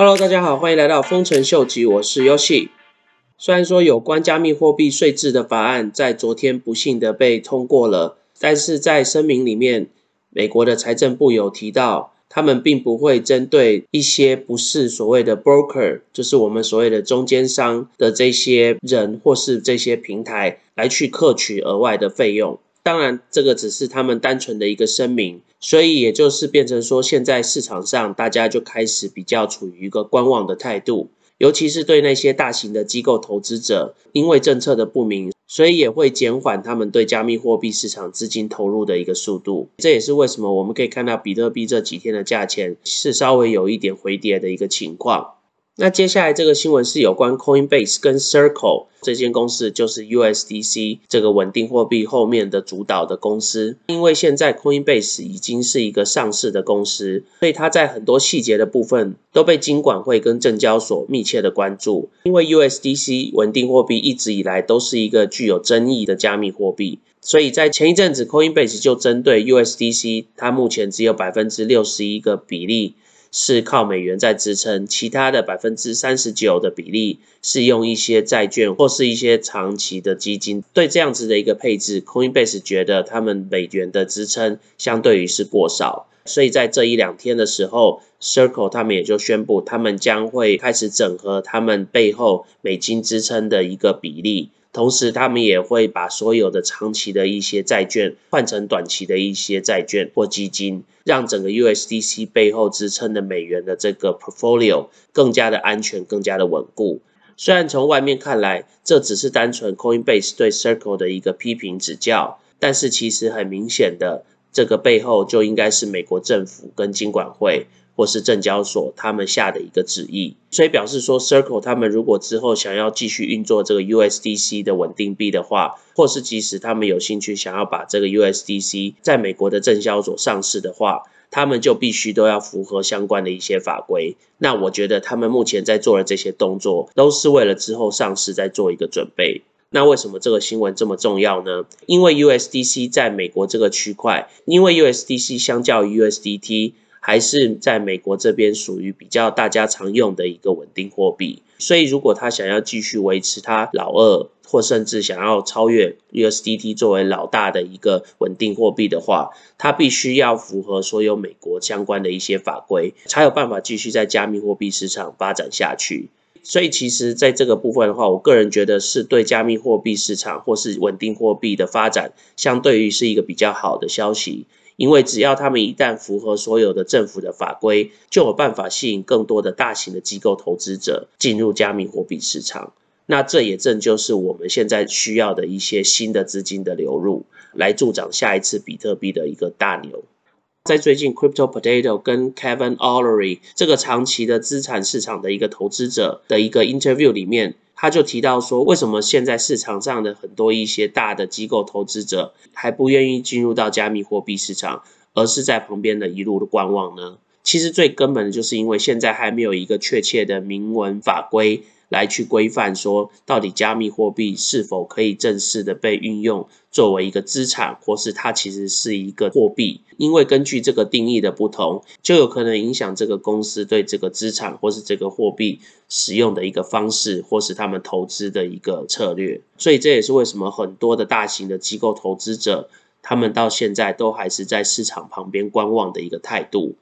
Hello，大家好，欢迎来到丰臣秀吉，我是 Yoshi。虽然说有关加密货币税制的法案在昨天不幸的被通过了，但是在声明里面，美国的财政部有提到，他们并不会针对一些不是所谓的 broker，就是我们所谓的中间商的这些人或是这些平台来去克取额外的费用。当然，这个只是他们单纯的一个声明，所以也就是变成说，现在市场上大家就开始比较处于一个观望的态度，尤其是对那些大型的机构投资者，因为政策的不明，所以也会减缓他们对加密货币市场资金投入的一个速度。这也是为什么我们可以看到比特币这几天的价钱是稍微有一点回跌的一个情况。那接下来这个新闻是有关 Coinbase 跟 Circle 这间公司，就是 USDC 这个稳定货币后面的主导的公司。因为现在 Coinbase 已经是一个上市的公司，所以它在很多细节的部分都被金管会跟证交所密切的关注。因为 USDC 稳定货币一直以来都是一个具有争议的加密货币，所以在前一阵子 Coinbase 就针对 USDC，它目前只有百分之六十一个比例。是靠美元在支撑，其他的百分之三十九的比例是用一些债券或是一些长期的基金。对这样子的一个配置，Coinbase 觉得他们美元的支撑相对于是过少，所以在这一两天的时候，Circle 他们也就宣布，他们将会开始整合他们背后美金支撑的一个比例。同时，他们也会把所有的长期的一些债券换成短期的一些债券或基金，让整个 USDC 背后支撑的美元的这个 portfolio 更加的安全、更加的稳固。虽然从外面看来，这只是单纯 Coinbase 对 Circle 的一个批评指教，但是其实很明显的，这个背后就应该是美国政府跟金管会。或是证交所他们下的一个旨意，所以表示说，Circle 他们如果之后想要继续运作这个 USDC 的稳定币的话，或是即使他们有兴趣想要把这个 USDC 在美国的证交所上市的话，他们就必须都要符合相关的一些法规。那我觉得他们目前在做的这些动作，都是为了之后上市在做一个准备。那为什么这个新闻这么重要呢？因为 USDC 在美国这个区块，因为 USDC 相较于 USDT。还是在美国这边属于比较大家常用的一个稳定货币，所以如果他想要继续维持他老二，或甚至想要超越 USDT 作为老大的一个稳定货币的话，他必须要符合所有美国相关的一些法规，才有办法继续在加密货币市场发展下去。所以其实在这个部分的话，我个人觉得是对加密货币市场或是稳定货币的发展，相对于是一个比较好的消息。因为只要他们一旦符合所有的政府的法规，就有办法吸引更多的大型的机构投资者进入加密货币市场。那这也正就是我们现在需要的一些新的资金的流入，来助长下一次比特币的一个大牛。在最近，Crypto Potato 跟 Kevin Allery 这个长期的资产市场的一个投资者的一个 interview 里面。他就提到说，为什么现在市场上的很多一些大的机构投资者还不愿意进入到加密货币市场，而是在旁边的一路的观望呢？其实最根本的就是因为现在还没有一个确切的明文法规。来去规范说，到底加密货币是否可以正式的被运用作为一个资产，或是它其实是一个货币？因为根据这个定义的不同，就有可能影响这个公司对这个资产或是这个货币使用的一个方式，或是他们投资的一个策略。所以这也是为什么很多的大型的机构投资者，他们到现在都还是在市场旁边观望的一个态度。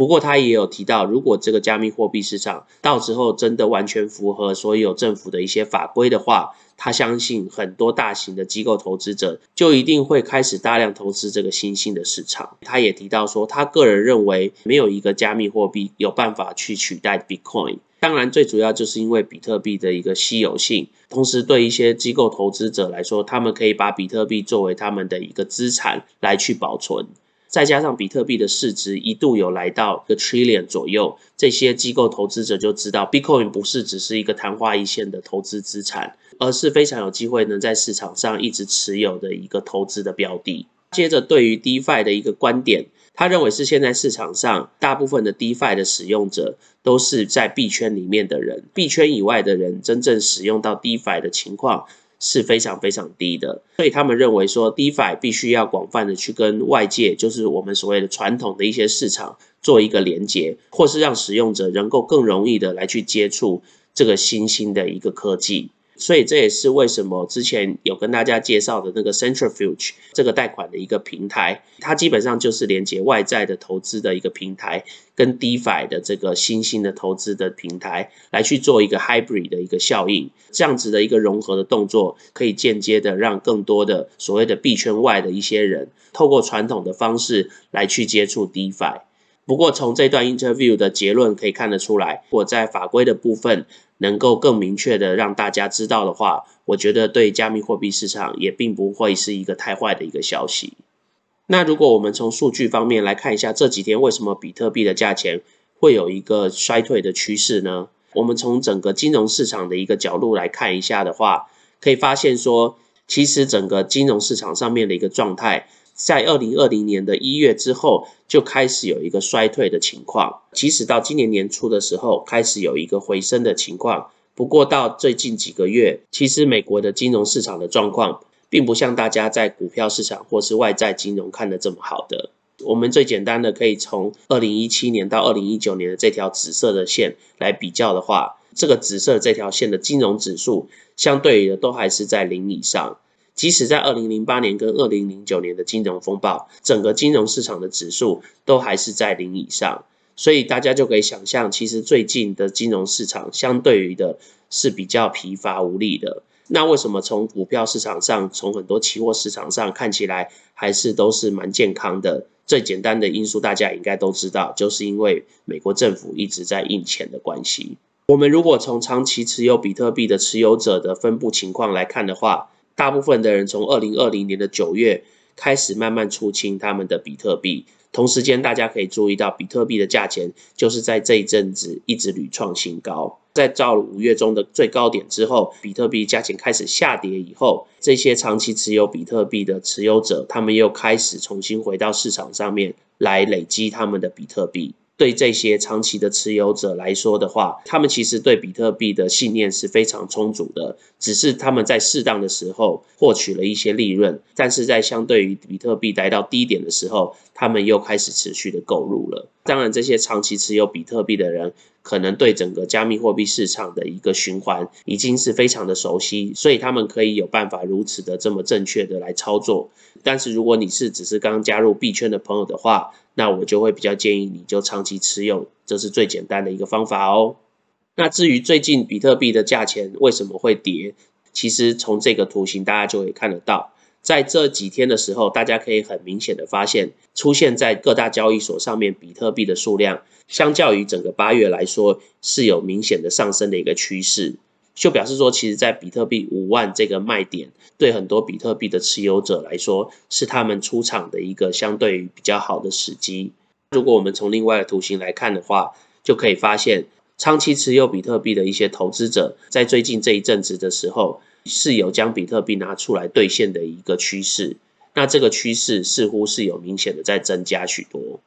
不过他也有提到，如果这个加密货币市场到时候真的完全符合所有政府的一些法规的话，他相信很多大型的机构投资者就一定会开始大量投资这个新兴的市场。他也提到说，他个人认为没有一个加密货币有办法去取代 Bitcoin。当然，最主要就是因为比特币的一个稀有性，同时对一些机构投资者来说，他们可以把比特币作为他们的一个资产来去保存。再加上比特币的市值一度有来到一个 trillion 左右，这些机构投资者就知道，Bitcoin 不是只是一个昙花一现的投资资产，而是非常有机会能在市场上一直持有的一个投资的标的。接着，对于 DeFi 的一个观点，他认为是现在市场上大部分的 DeFi 的使用者都是在币圈里面的人，币圈以外的人真正使用到 DeFi 的情况。是非常非常低的，所以他们认为说，DeFi 必须要广泛的去跟外界，就是我们所谓的传统的一些市场做一个连接，或是让使用者能够更容易的来去接触这个新兴的一个科技。所以这也是为什么之前有跟大家介绍的那个 Centrifuge 这个贷款的一个平台，它基本上就是连接外在的投资的一个平台，跟 DeFi 的这个新兴的投资的平台来去做一个 hybrid 的一个效应，这样子的一个融合的动作，可以间接的让更多的所谓的币圈外的一些人，透过传统的方式来去接触 DeFi。不过从这段 interview 的结论可以看得出来，我在法规的部分。能够更明确的让大家知道的话，我觉得对加密货币市场也并不会是一个太坏的一个消息。那如果我们从数据方面来看一下这几天为什么比特币的价钱会有一个衰退的趋势呢？我们从整个金融市场的一个角度来看一下的话，可以发现说，其实整个金融市场上面的一个状态。在二零二零年的一月之后，就开始有一个衰退的情况。即使到今年年初的时候，开始有一个回升的情况。不过到最近几个月，其实美国的金融市场的状况，并不像大家在股票市场或是外在金融看的这么好的。我们最简单的可以从二零一七年到二零一九年的这条紫色的线来比较的话，这个紫色这条线的金融指数，相对的都还是在零以上。即使在二零零八年跟二零零九年的金融风暴，整个金融市场的指数都还是在零以上，所以大家就可以想象，其实最近的金融市场相对于的是比较疲乏无力的。那为什么从股票市场上，从很多期货市场上看起来还是都是蛮健康的？最简单的因素大家应该都知道，就是因为美国政府一直在印钱的关系。我们如果从长期持有比特币的持有者的分布情况来看的话，大部分的人从二零二零年的九月开始慢慢出清他们的比特币，同时间大家可以注意到，比特币的价钱就是在这一阵子一直屡创新高。在到了五月中的最高点之后，比特币价钱开始下跌以后，这些长期持有比特币的持有者，他们又开始重新回到市场上面来累积他们的比特币。对这些长期的持有者来说的话，他们其实对比特币的信念是非常充足的，只是他们在适当的时候获取了一些利润，但是在相对于比特币来到低点的时候，他们又开始持续的购入了。当然，这些长期持有比特币的人，可能对整个加密货币市场的一个循环已经是非常的熟悉，所以他们可以有办法如此的这么正确的来操作。但是如果你是只是刚加入币圈的朋友的话，那我就会比较建议你就长期持有，这是最简单的一个方法哦。那至于最近比特币的价钱为什么会跌，其实从这个图形大家就可以看得到，在这几天的时候，大家可以很明显的发现，出现在各大交易所上面比特币的数量，相较于整个八月来说，是有明显的上升的一个趋势。就表示说，其实，在比特币五万这个卖点，对很多比特币的持有者来说，是他们出场的一个相对于比较好的时机。如果我们从另外的图形来看的话，就可以发现，长期持有比特币的一些投资者，在最近这一阵子的时候，是有将比特币拿出来兑现的一个趋势。那这个趋势似乎是有明显的在增加许多。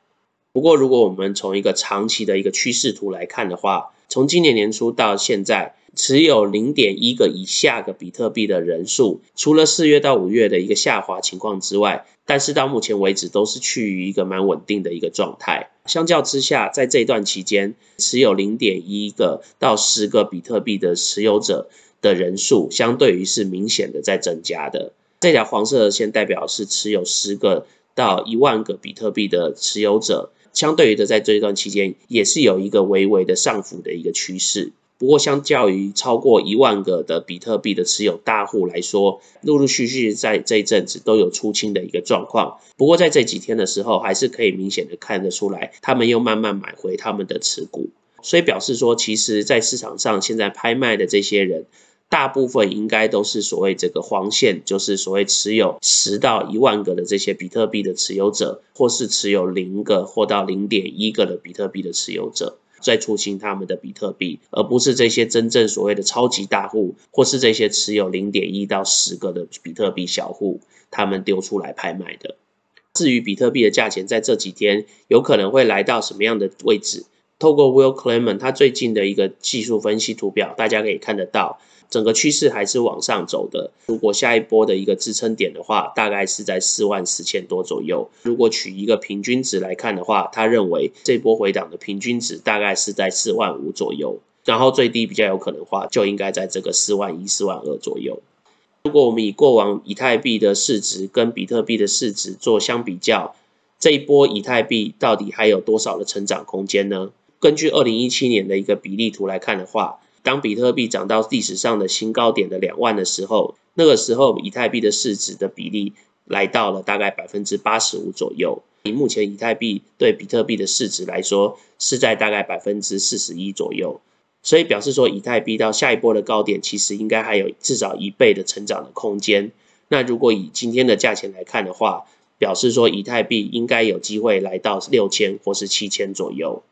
不过，如果我们从一个长期的一个趋势图来看的话，从今年年初到现在。持有零点一个以下个比特币的人数，除了四月到五月的一个下滑情况之外，但是到目前为止都是趋于一个蛮稳定的一个状态。相较之下，在这段期间，持有零点一个到十个比特币的持有者的人数，相对于是明显的在增加的。这条黄色的线代表是持有十个到一万个比特币的持有者，相对于的在这一段期间，也是有一个微微的上浮的一个趋势。不过，相较于超过一万个的比特币的持有大户来说，陆陆续续在这一阵子都有出清的一个状况。不过，在这几天的时候，还是可以明显的看得出来，他们又慢慢买回他们的持股。所以表示说，其实，在市场上现在拍卖的这些人，大部分应该都是所谓这个黄线，就是所谓持有十到一万个的这些比特币的持有者，或是持有零个或到零点一个的比特币的持有者。在出清他们的比特币，而不是这些真正所谓的超级大户，或是这些持有零点一到十个的比特币小户，他们丢出来拍卖的。至于比特币的价钱在这几天有可能会来到什么样的位置，透过 Will Clement 他最近的一个技术分析图表，大家可以看得到，整个趋势还是往上走的。如果下一波的一个支撑点的话，大概是在四万四千多左右。如果取一个平均值来看的话，他认为这波回档的平均值大概是在四万五左右，然后最低比较有可能话，就应该在这个四万一、四万二左右。如果我们以过往以太币的市值跟比特币的市值做相比较，这一波以太币到底还有多少的成长空间呢？根据二零一七年的一个比例图来看的话，当比特币涨到历史上的新高点的两万的时候，那个时候以太币的市值的比例来到了大概百分之八十五左右。以目前以太币对比特币的市值来说，是在大概百分之四十一左右。所以表示说，以太币到下一波的高点，其实应该还有至少一倍的成长的空间。那如果以今天的价钱来看的话，表示说以太币应该有机会来到六千或是七千左右。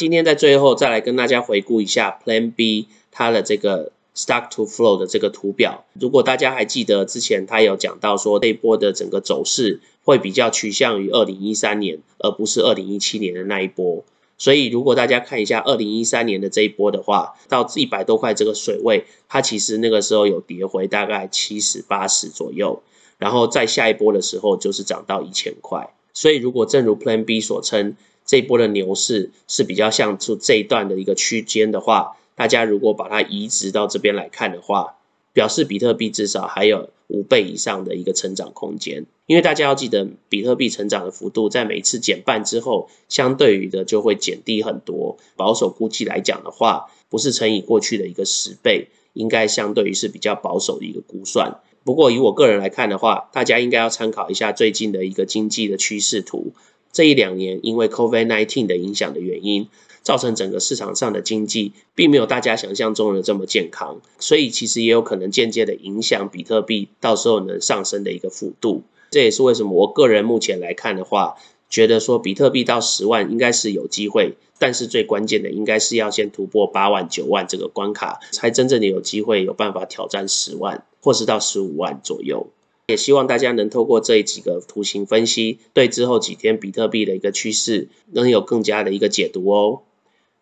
今天在最后再来跟大家回顾一下 Plan B 它的这个 Stock to Flow 的这个图表。如果大家还记得之前他有讲到说，这一波的整个走势会比较趋向于二零一三年，而不是二零一七年的那一波。所以，如果大家看一下二零一三年的这一波的话，到一百多块这个水位，它其实那个时候有跌回大概七十八十左右，然后再下一波的时候就是涨到一千块。所以，如果正如 Plan B 所称，这一波的牛市是比较像出这一段的一个区间的话，大家如果把它移植到这边来看的话，表示比特币至少还有。五倍以上的一个成长空间，因为大家要记得，比特币成长的幅度在每一次减半之后，相对于的就会减低很多。保守估计来讲的话，不是乘以过去的一个十倍，应该相对于是比较保守的一个估算。不过以我个人来看的话，大家应该要参考一下最近的一个经济的趋势图。这一两年因为 COVID-19 的影响的原因。造成整个市场上的经济并没有大家想象中的这么健康，所以其实也有可能间接的影响比特币到时候能上升的一个幅度。这也是为什么我个人目前来看的话，觉得说比特币到十万应该是有机会，但是最关键的应该是要先突破八万、九万这个关卡，才真正的有机会有办法挑战十万，或是到十五万左右。也希望大家能透过这几个图形分析，对之后几天比特币的一个趋势能有更加的一个解读哦。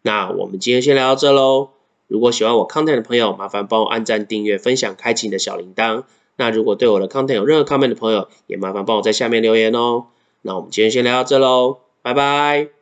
那我们今天先聊到这喽。如果喜欢我 content 的朋友，麻烦帮我按赞、订阅、分享、开启你的小铃铛。那如果对我的 content 有任何 comment 的朋友，也麻烦帮我在下面留言哦。那我们今天先聊到这喽，拜拜。